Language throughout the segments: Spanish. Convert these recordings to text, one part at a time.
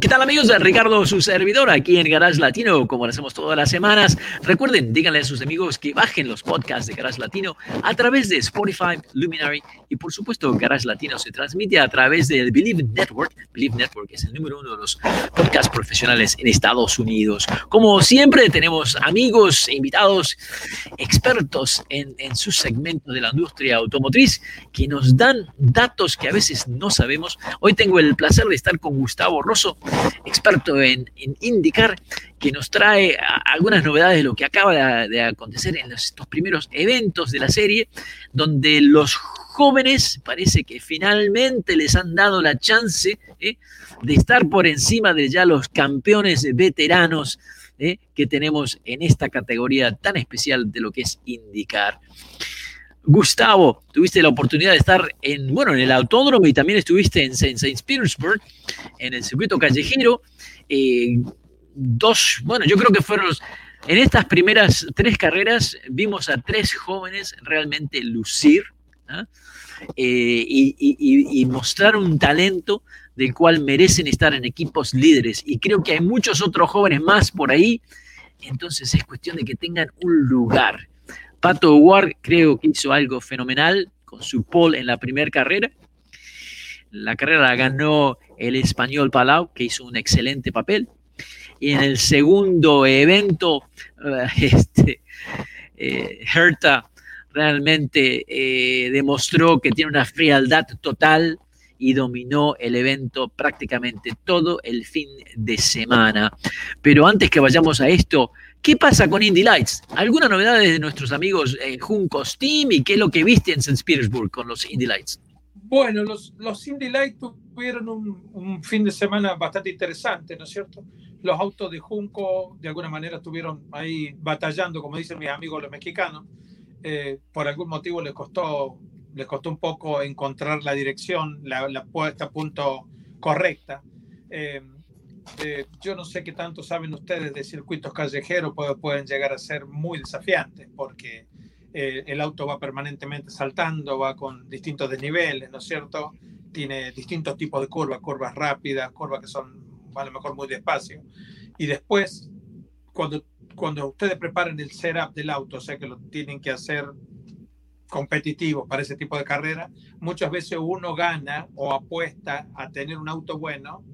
¿Qué tal amigos? Ricardo, su servidor, aquí en Garage Latino, como lo hacemos todas las semanas. Recuerden, díganle a sus amigos que bajen los podcasts de Garage Latino a través de Spotify, Luminary y por supuesto Garage Latino se transmite a través del Believe Network. Believe Network es el número uno de los podcasts profesionales en Estados Unidos. Como siempre tenemos amigos e invitados expertos en, en su segmento de la industria automotriz que nos dan datos que a veces no sabemos. Hoy tengo el placer de estar con Gustavo Rosso experto en, indicar, que nos trae algunas novedades de lo que acaba de, acontecer en estos primeros eventos de la serie, donde los jóvenes parece que finalmente les han dado la chance ¿eh? de estar por encima de ya los campeones veteranos ¿eh? que tenemos en esta categoría tan especial de lo que es indicar. Gustavo, tuviste la oportunidad de estar en, bueno, en el autódromo y también estuviste en St. Petersburg, en el circuito callejero. Eh, dos, bueno, yo creo que fueron en estas primeras tres carreras vimos a tres jóvenes realmente lucir ¿ah? eh, y, mostrar un talento del cual merecen estar en equipos líderes. Y creo que hay muchos otros jóvenes más por ahí. Entonces es cuestión de que tengan un lugar. Pato Ward creo que hizo algo fenomenal con su pole en la primera carrera. La carrera la ganó el español Palau, que hizo un excelente papel. Y en el segundo evento, este, eh, Herta realmente eh, demostró que tiene una frialdad total y dominó el evento prácticamente todo el fin de semana. Pero antes que vayamos a esto, ¿Qué pasa con Indy Lights? ¿Alguna novedad de nuestros amigos en Juncos Team y qué es lo que viste en St. Petersburg con los Indy Lights? Bueno, los, los Indy Lights tuvieron un, fin de semana bastante interesante, ¿no es cierto? Los autos de Junco de alguna manera estuvieron ahí batallando, como dicen mis amigos los mexicanos. Eh, por algún motivo les costó, les costó un poco encontrar la dirección, la, la puesta a punto correcta. Eh, eh, yo no sé qué tanto saben ustedes de circuitos callejeros, pueden llegar a ser muy desafiantes porque eh, el auto va permanentemente saltando, va con distintos desniveles, ¿no es cierto? Tiene distintos tipos de curvas, curvas rápidas, curvas que son a lo mejor muy despacio. Y después, cuando, cuando ustedes preparan el setup del auto, o sea que lo tienen que hacer competitivo para ese tipo de carrera, muchas veces uno gana o apuesta a tener un auto bueno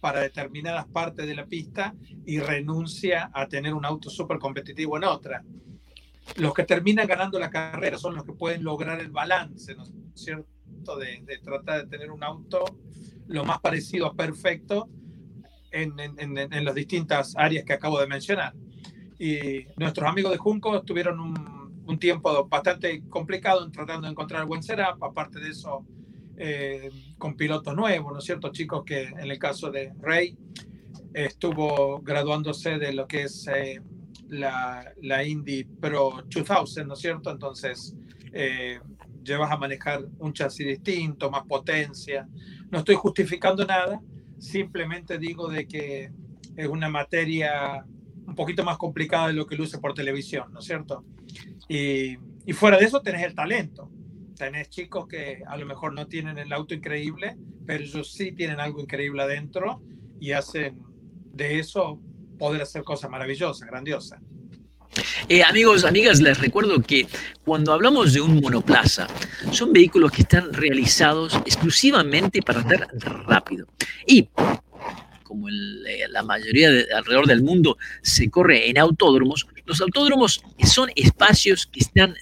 para determinadas partes de la pista y renuncia a tener un auto súper competitivo en otra. Los que terminan ganando la carrera son los que pueden lograr el balance, ¿no es cierto? De, tratar de tener un auto lo más parecido a perfecto en, las distintas áreas que acabo de mencionar. Y nuestros amigos de Junco tuvieron un, un tiempo bastante complicado en tratando de encontrar buen setup. Aparte de eso, eh, con pilotos nuevos, ¿no es cierto? Chicos que en el caso de Rey estuvo graduándose de lo que es eh, la, la, Indy Pro 2000, ¿no es cierto? Entonces, eh, llevas a manejar un chasis distinto, más potencia. No estoy justificando nada, simplemente digo de que es una materia un poquito más complicada de lo que luce por televisión, ¿no es cierto? Y, y fuera de eso tenés el talento tenés chicos que a lo mejor no tienen el auto increíble, pero ellos sí tienen algo increíble adentro y hacen de eso poder hacer cosas maravillosas, grandiosas. Eh, amigos, amigas, les recuerdo que cuando hablamos de un monoplaza, son vehículos que están realizados exclusivamente para andar rápido. Y como eh, la mayoría de, alrededor del mundo se corre en autódromos, los autódromos son espacios que están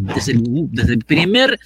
desde el, primer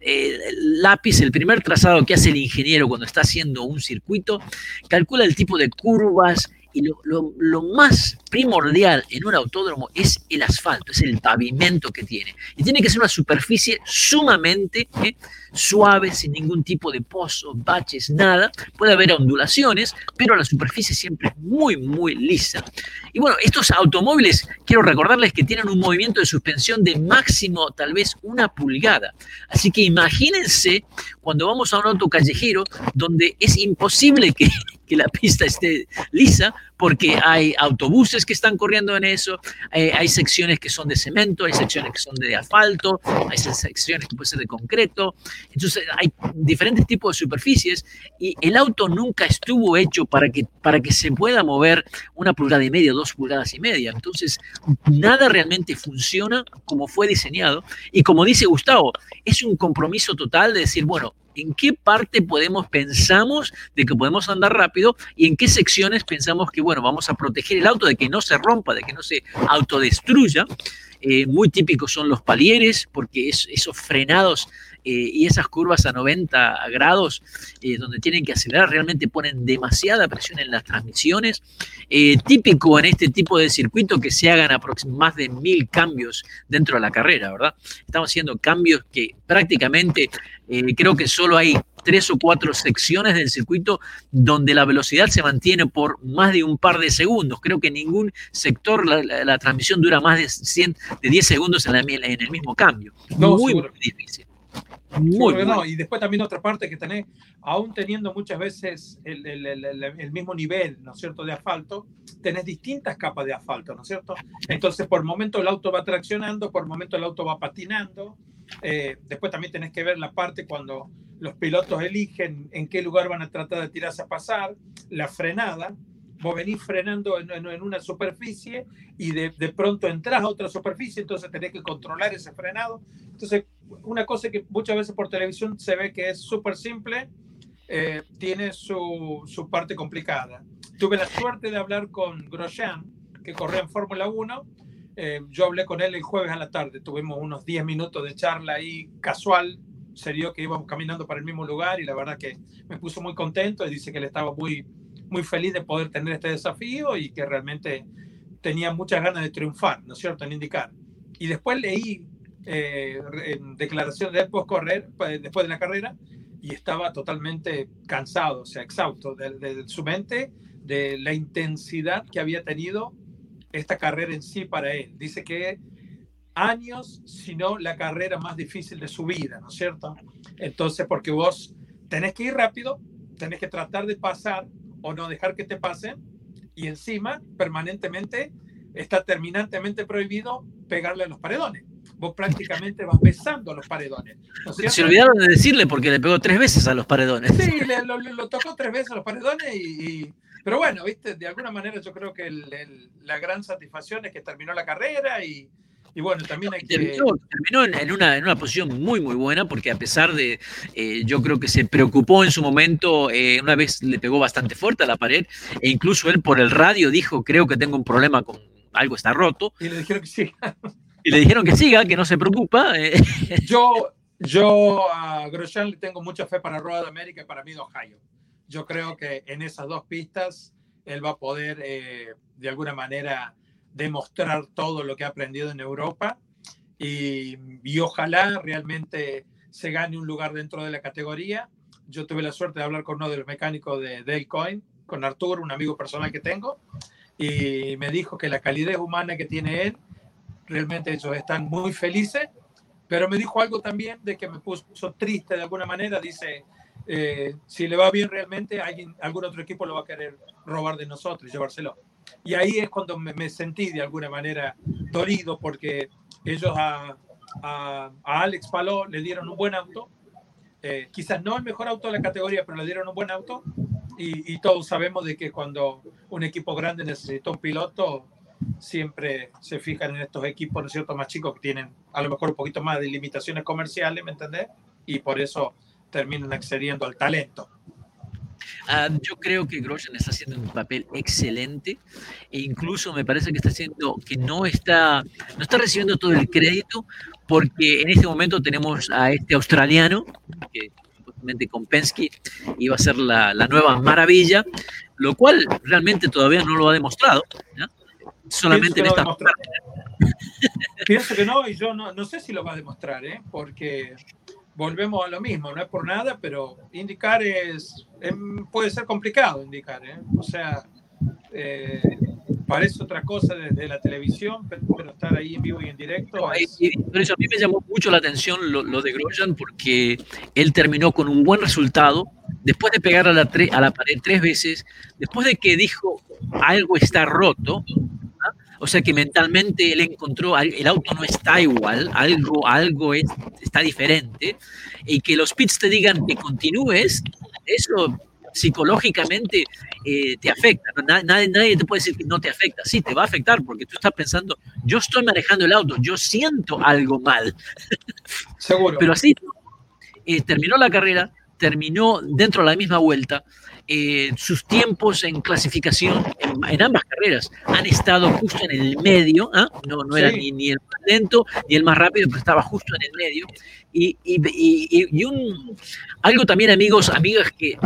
eh, lápiz, el primer trazado que hace el ingeniero cuando está haciendo un circuito, calcula el tipo de curvas Y lo, más primordial en un autódromo es el asfalto, es el pavimento que tiene. Y tiene que ser una superficie sumamente ¿eh? suave, sin ningún tipo de pozo, baches, nada. Puede haber ondulaciones, pero la superficie siempre es muy, muy lisa. Y bueno, estos automóviles, quiero recordarles que tienen un movimiento de suspensión de máximo tal vez una pulgada. Así que imagínense cuando vamos a un auto callejero donde es imposible que, que la pista esté lisa porque hay autobuses que están corriendo en eso, hay, hay, secciones que son de cemento, hay secciones que son de asfalto, hay secciones que pueden ser de concreto. Entonces hay diferentes tipos de superficies y el auto nunca estuvo hecho para que, para que se pueda mover una pulgada y media, dos pulgadas y media. Entonces nada realmente funciona como fue diseñado y como dice Gustavo, es un compromiso total de decir, bueno, en qué parte podemos, pensamos de que podemos andar rápido y en qué secciones pensamos que, bueno, vamos a proteger el auto de que no se rompa, de que no se autodestruya. Eh, muy típicos son los palieres, porque es, esos frenados y esas curvas a 90 grados, eh, donde tienen que acelerar, realmente ponen demasiada presión en las transmisiones. Eh, típico en este tipo de circuito que se hagan más de mil cambios dentro de la carrera, ¿verdad? Estamos haciendo cambios que prácticamente creo que solo hay tres o cuatro secciones del circuito donde la velocidad se mantiene por más de un par de segundos. Creo que en ningún sector la, la, la transmisión dura más de, 100, de 10 segundos en, la, en el mismo cambio. No, muy, seguro. muy difícil. Muy sí, no. Y después también otra parte que tenés, aún teniendo muchas veces el, el, el, el, mismo nivel, ¿no es cierto?, de asfalto, tenés distintas capas de asfalto, ¿no es cierto? Entonces, por momento el auto va traccionando, por momento el auto va patinando. Eh, después también tenés que ver la parte cuando los pilotos eligen en qué lugar van a tratar de tirarse a pasar, la frenada. Vos venís frenando en, en, en una superficie y de, de, pronto entras a otra superficie, entonces tenés que controlar ese frenado. Entonces, una cosa que muchas veces por televisión se ve que es súper simple, eh, tiene su, su, parte complicada. Tuve la suerte de hablar con Grosjean, que corría en Fórmula 1. Eh, yo hablé con él el jueves a la tarde, tuvimos unos 10 minutos de charla ahí casual, serio que íbamos caminando para el mismo lugar y la verdad que me puso muy contento y dice que él estaba muy, muy feliz de poder tener este desafío y que realmente tenía muchas ganas de triunfar, ¿no es cierto?, en indicar. Y después leí eh, en declaración de post correr, pues, después de la carrera, y estaba totalmente cansado, o sea, exhausto de, de, su mente, de la intensidad que había tenido esta carrera en sí para él. Dice que años, si no la carrera más difícil de su vida, ¿no es cierto? Entonces, porque vos tenés que ir rápido, tenés que tratar de pasar o no dejar que te pasen, y encima, permanentemente, está terminantemente prohibido pegarle a los paredones vos prácticamente vas besando a los paredones. ¿no Se olvidaron de decirle porque le pegó tres veces a los paredones. Sí, le, lo, lo, tocó tres veces a los paredones y, y, pero bueno, viste, de alguna manera yo creo que el, el, la gran satisfacción es que terminó la carrera y, y bueno, también hay que... Terminó, terminó en, una, en, una, posición muy, muy buena, porque a pesar de, eh, yo creo que se preocupó en su momento, eh, una vez le pegó bastante fuerte a la pared, e incluso él por el radio dijo, creo que tengo un problema con algo está roto. Y le dijeron que sí. Y le dijeron que siga, que no se preocupa. Eh. Yo, yo a Grosjean le tengo mucha fe para Road América y para mí de Ohio. Yo creo que en esas dos pistas él va a poder eh, de alguna manera demostrar todo lo que ha aprendido en Europa y, y, ojalá realmente se gane un lugar dentro de la categoría. Yo tuve la suerte de hablar con uno de los mecánicos de Dale Coin, con Artur, un amigo personal que tengo, y me dijo que la calidez humana que tiene él realmente ellos están muy felices, pero me dijo algo también de que me puso triste de alguna manera, dice, eh, si le va bien realmente, alguien, algún otro equipo lo va a querer robar de nosotros y llevárselo. Y ahí es cuando me, me sentí de alguna manera dolido porque ellos a, a, a Alex Paló le dieron un buen auto, eh, quizás no el mejor auto de la categoría, pero le dieron un buen auto y, y todos sabemos de que cuando un equipo grande necesita un piloto, siempre se fijan en estos equipos, ¿no es cierto?, más chicos que tienen a lo mejor un poquito más de limitaciones comerciales, ¿me entendés? Y por eso terminan accediendo al talento. Uh, yo creo que Grosjean está haciendo un papel excelente e incluso me parece que está haciendo que no está no está recibiendo todo el crédito porque en este momento tenemos a este australiano que supuestamente con Penske iba a ser la, la nueva maravilla lo cual realmente todavía no lo ha demostrado. Solamente en esta. Pienso que no, y yo no, no sé si lo va a demostrar, ¿eh? porque volvemos a lo mismo, no es por nada, pero indicar es, puede ser complicado indicar, ¿eh? o sea, eh, parece otra cosa desde la televisión, pero, estar ahí en vivo y en directo. Por eso a mí me llamó mucho la atención lo, de Grosjean porque él terminó con un buen resultado, después de pegar a la, a la pared tres veces, después de que dijo algo está roto, o sea que mentalmente él encontró, el auto no está igual, algo, algo está diferente, y que los pits te digan que continúes, eso psicológicamente eh, te afecta. Nadie, nadie, te puede decir que no te afecta. Sí, te va a afectar porque tú estás pensando, yo estoy manejando el auto, yo siento algo mal. Seguro. Pero así eh, terminó la carrera, terminó dentro de la misma vuelta eh, sus tiempos en clasificación en, ambas carreras. Han estado justo en el medio, ¿ah? no, no era ni, ni, el más lento ni el más rápido, pero estaba justo en el medio. Y, y, y, un, algo también, amigos, amigas, que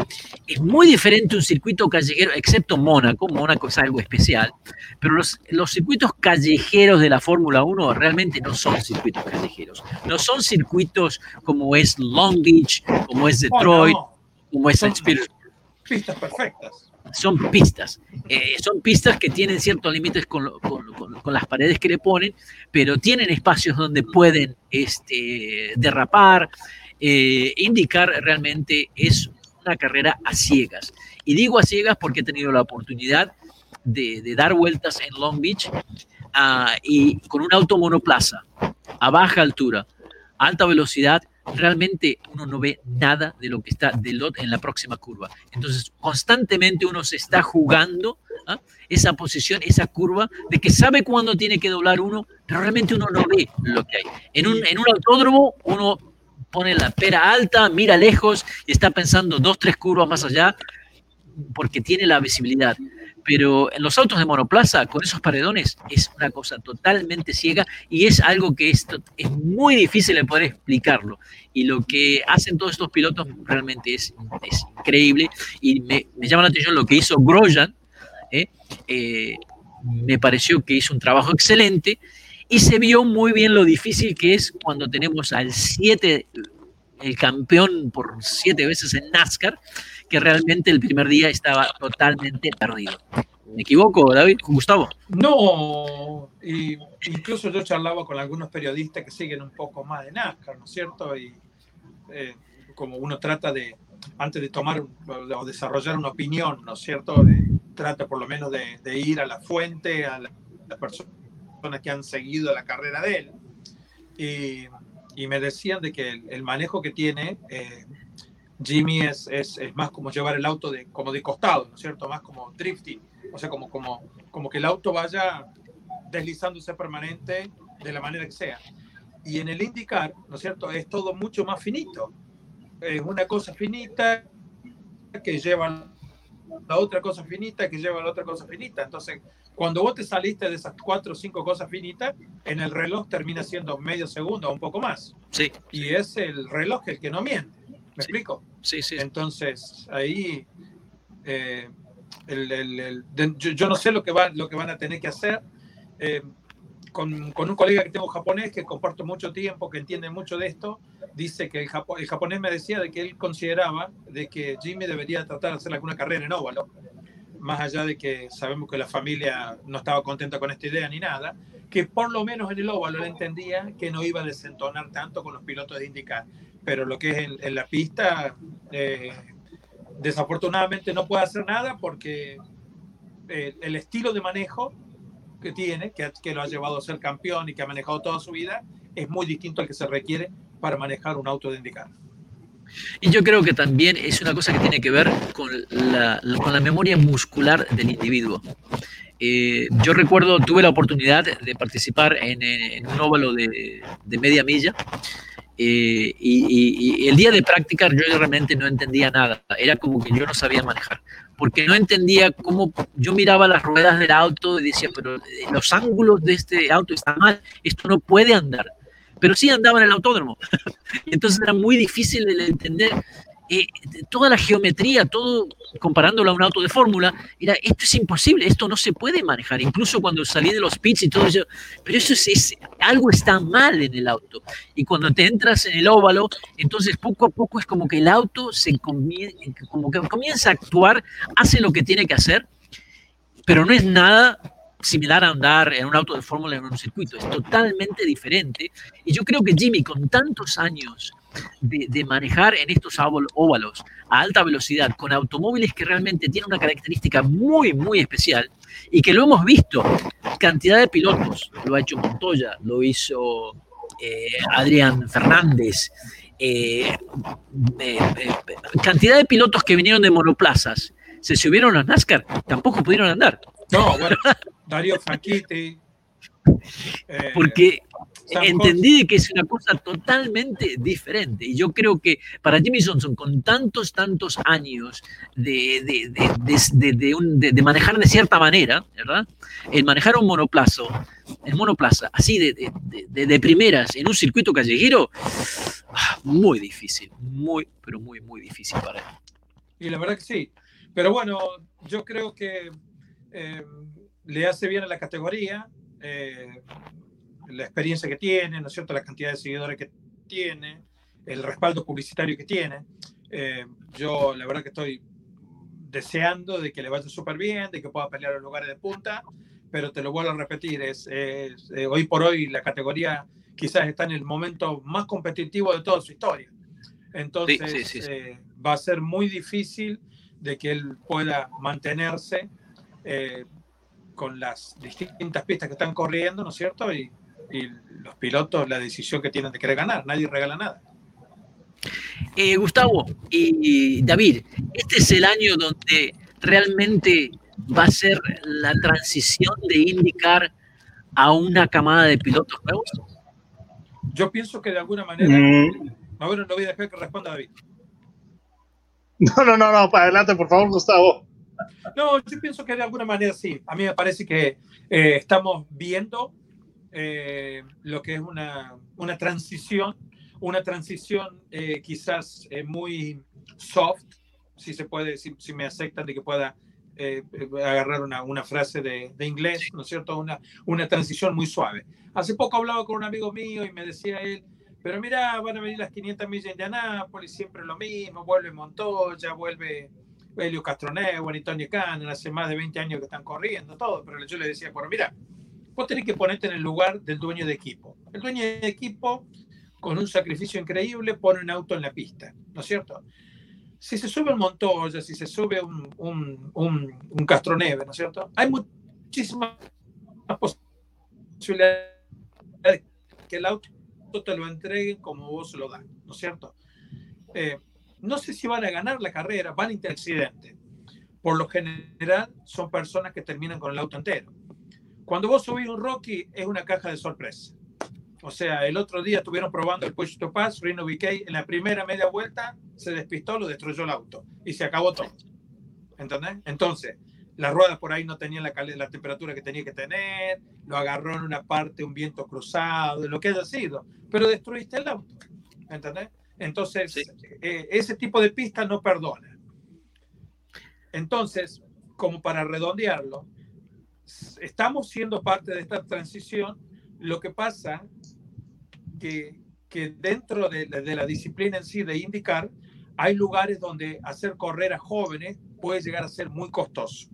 es muy diferente un circuito callejero, excepto Mónaco, Mónaco es algo especial, pero los, los circuitos callejeros de la Fórmula 1 realmente no son circuitos callejeros, no son circuitos como es Long Beach, como es Detroit, como es Spirit Pistas perfectas. Son pistas. Eh, son pistas que tienen ciertos límites con, las paredes que le ponen, pero tienen espacios donde pueden este, derrapar. Eh, indicar realmente es una carrera a ciegas. Y digo a ciegas porque he tenido la oportunidad de, dar vueltas en Long Beach ah, y con un auto monoplaza a baja altura, alta velocidad, realmente uno no ve nada de lo que está del lot en la próxima curva. Entonces, constantemente uno se está jugando ¿ah? esa posición, esa curva, de que sabe cuándo tiene que doblar uno, pero realmente uno no ve lo que hay. En un, en un autódromo, uno pone la pera alta, mira lejos y está pensando dos, tres curvas más allá, porque tiene la visibilidad pero en los autos de monoplaza, con esos paredones, es una cosa totalmente ciega y es algo que es, es muy difícil de poder explicarlo. Y lo que hacen todos estos pilotos realmente es, es increíble y me, llama la atención lo que hizo Grosjean. ¿eh? Eh, me pareció que hizo un trabajo excelente y se vio muy bien lo difícil que es cuando tenemos al 7, el campeón por siete veces en NASCAR, que realmente el primer día estaba totalmente perdido. ¿Me equivoco, David? Gustavo? No, y incluso yo charlaba con algunos periodistas que siguen un poco más de NASCAR, ¿no es cierto? Y eh, como uno trata de, antes de tomar o desarrollar una opinión, ¿no es cierto? trata por lo menos de, ir a la fuente, a las personas que han seguido la carrera de él. Y, y me decían de que el, manejo que tiene eh, Jimmy es, es, es, más como llevar el auto de, como de costado, ¿no es cierto? Más como drifting, o sea, como, como, como que el auto vaya deslizándose permanente de la manera que sea. Y en el indicar, ¿no es cierto? Es todo mucho más finito. Es una cosa finita que lleva la otra cosa finita que lleva la otra cosa finita. Entonces, cuando vos te saliste de esas cuatro o cinco cosas finitas, en el reloj termina siendo medio segundo o un poco más. Sí. Y es el reloj el que no miente. ¿Me explico? Sí, sí. Entonces, ahí eh, yo, no sé lo que, va, lo que van a tener que hacer. Eh, con, con, un colega que tengo japonés que comparto mucho tiempo, que entiende mucho de esto, dice que el, el, japonés me decía de que él consideraba de que Jimmy debería tratar de hacer alguna carrera en óvalo, más allá de que sabemos que la familia no estaba contenta con esta idea ni nada, que por lo menos en el óvalo él entendía que no iba a desentonar tanto con los pilotos de indicar pero lo que es en, la pista, eh, desafortunadamente no puede hacer nada porque eh, el estilo de manejo que tiene, que, que, lo ha llevado a ser campeón y que ha manejado toda su vida, es muy distinto al que se requiere para manejar un auto de indicar. Y yo creo que también es una cosa que tiene que ver con la, con la memoria muscular del individuo. Eh, yo recuerdo, tuve la oportunidad de participar en, en un óvalo de, de media milla eh, y, el día de práctica yo realmente no entendía nada, era como que yo no sabía manejar, porque no entendía cómo yo miraba las ruedas del auto y decía, pero eh, los ángulos de este auto están mal, esto no puede andar, pero sí andaba en el autódromo. Entonces era muy difícil de entender eh, toda la geometría, todo comparándolo a un auto de fórmula, era, esto es imposible, esto no se puede manejar, incluso cuando salí de los pits y todo eso, pero eso es, algo está mal en el auto. Y cuando te entras en el óvalo, entonces poco a poco es como que el auto se como que comienza a actuar, hace lo que tiene que hacer, pero no es nada similar a andar en un auto de fórmula en un circuito, es totalmente diferente. Y yo creo que Jimmy, con tantos años de, manejar en estos óvalos a alta velocidad con automóviles que realmente tienen una característica muy, muy especial y que lo hemos visto, cantidad de pilotos, lo ha hecho Montoya, lo hizo eh, Adrián Fernández, eh, eh, cantidad de pilotos que vinieron de monoplazas, se subieron a NASCAR, tampoco pudieron andar. No, bueno, Darío. Porque entendí que es una cosa totalmente diferente. Y yo creo que para Jimmy Johnson, con tantos, tantos años de, de, manejar de cierta manera, ¿verdad? El manejar un monoplazo, el monoplaza, así de, primeras, en un circuito callejero, ah, muy difícil, muy, pero muy, muy difícil para él. Y la verdad que sí. Pero bueno, yo creo que eh, le hace bien a la categoría. Eh, la experiencia que tiene, ¿no es cierto? La cantidad de seguidores que tiene, el respaldo publicitario que tiene. Eh, yo la verdad que estoy deseando de que le vaya súper bien, de que pueda pelear los lugares de punta, pero te lo vuelvo a repetir, es, eh, hoy por hoy la categoría quizás está en el momento más competitivo de toda su historia. Entonces eh, va a ser muy difícil de que él pueda mantenerse con las distintas pistas que están corriendo, ¿no es cierto? Y, y los pilotos la decisión que tienen de querer ganar. Nadie regala nada. Eh, Gustavo y David, este es el año donde realmente va a ser la transición de indicar a una camada de pilotos nuevos. Yo pienso que de alguna manera. Mm. A ver, no voy a dejar que responda David. No, no, no, no, para adelante, por favor, Gustavo. No, yo pienso que de alguna manera sí. A mí me parece que eh, estamos viendo eh, lo que es una, una transición, una transición eh, quizás muy soft, si se puede, si, si me aceptan de que pueda agarrar una, una frase de, de, inglés, ¿no es cierto? Una, una transición muy suave. Hace poco hablaba con un amigo mío y me decía él, pero mira, van a venir las 500 millas de Anápolis, siempre lo mismo, vuelve Montoya, vuelve Helio Castronevo, y Tony Cannon, hace más de 20 años que están corriendo, todo, pero yo le decía, bueno, mira, vos tenés que ponerte en el lugar del dueño de equipo. El dueño de equipo, con un sacrificio increíble, pone un auto en la pista, ¿no es cierto? Si se sube un Montoya, si se sube un, un, un, Castroneve, ¿no es cierto? Hay muchísimas posibilidades que el auto te lo entreguen como vos lo das, ¿no es cierto? Eh, no sé si van a ganar la carrera, van a interaccidente. Por lo general, son personas que terminan con el auto entero. Cuando vos subís un Rocky, es una caja de sorpresa. O sea, el otro día estuvieron probando el Push to Pass, Reno BK, en la primera media vuelta se despistó, lo destruyó el auto y se acabó todo. ¿Entendés? Entonces, las ruedas por ahí no tenían la, la temperatura que tenía que tener, lo agarró en una parte un viento cruzado, lo que haya sido, pero destruiste el auto. ¿Entendés? Entonces, eh, ese tipo de pista no perdona. Entonces, como para redondearlo, estamos siendo parte de esta transición. Lo que pasa que, que dentro de, la disciplina en sí de indicar, hay lugares donde hacer correr a jóvenes puede llegar a ser muy costoso.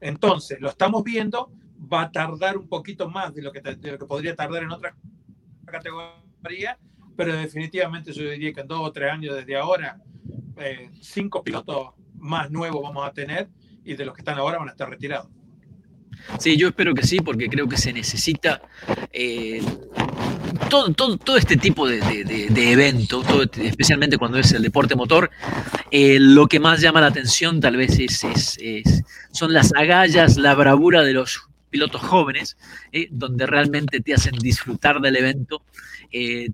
Entonces, lo estamos viendo, va a tardar un poquito más de lo que, de lo que podría tardar en otra categoría, pero definitivamente yo diría que en dos o tres años desde ahora, eh, cinco pilotos más nuevos vamos a tener y de los que están ahora van a estar retirados. Sí, yo espero que sí, porque creo que se necesita eh, todo, todo, este tipo de, de, eventos, especialmente cuando es el deporte motor. Eh, lo que más llama la atención tal vez es, es, son las agallas, la bravura de los pilotos jóvenes, eh, donde realmente te hacen disfrutar del evento.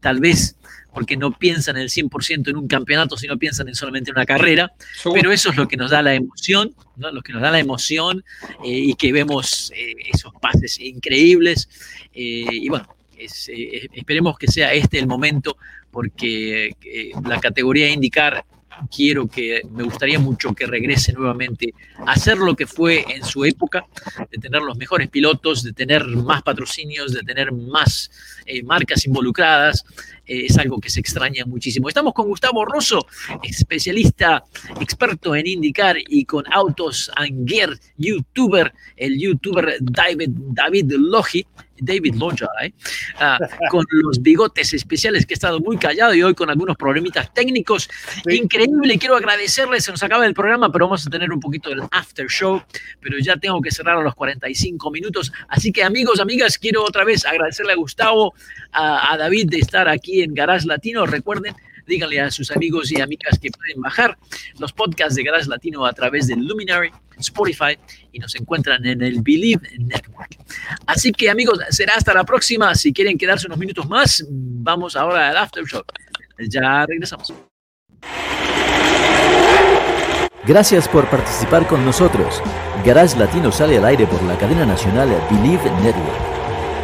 tal vez porque no piensan el 100% en un campeonato, sino piensan en solamente una carrera, pero eso es lo que nos da la emoción, ¿no? lo que nos da la emoción eh, y que vemos eh, esos pases increíbles. Eh, y bueno, esperemos que sea este el momento, porque la categoría indicar quiero que, me gustaría mucho que regrese nuevamente a hacer lo que fue en su época, de tener los mejores pilotos, de tener más patrocinios, de tener más eh, marcas involucradas. Eh, es algo que se extraña muchísimo. Estamos con Gustavo Rosso, especialista, experto en indicar y con autos Anguer, youtuber, el youtuber David, David Logi. David Loja, ¿eh? Ah, con los bigotes especiales que ha estado muy callado y hoy con algunos problemitas técnicos. Increíble, quiero agradecerles, se nos acaba el programa, pero vamos a tener un poquito del after show, pero ya tengo que cerrar a los 45 minutos. Así que amigos, amigas, quiero otra vez agradecerle a Gustavo, a, a David de estar aquí en Garage Latino. Recuerden, díganle a sus amigos y amigas que pueden bajar los podcasts de Garage Latino a través del Luminary, Spotify y nos encuentran en el Believe Network. Así que amigos, será hasta la próxima. Si quieren quedarse unos minutos más, vamos ahora al After Show. Ya regresamos. Gracias por participar con nosotros. Garage Latino sale al aire por la cadena nacional Believe Network.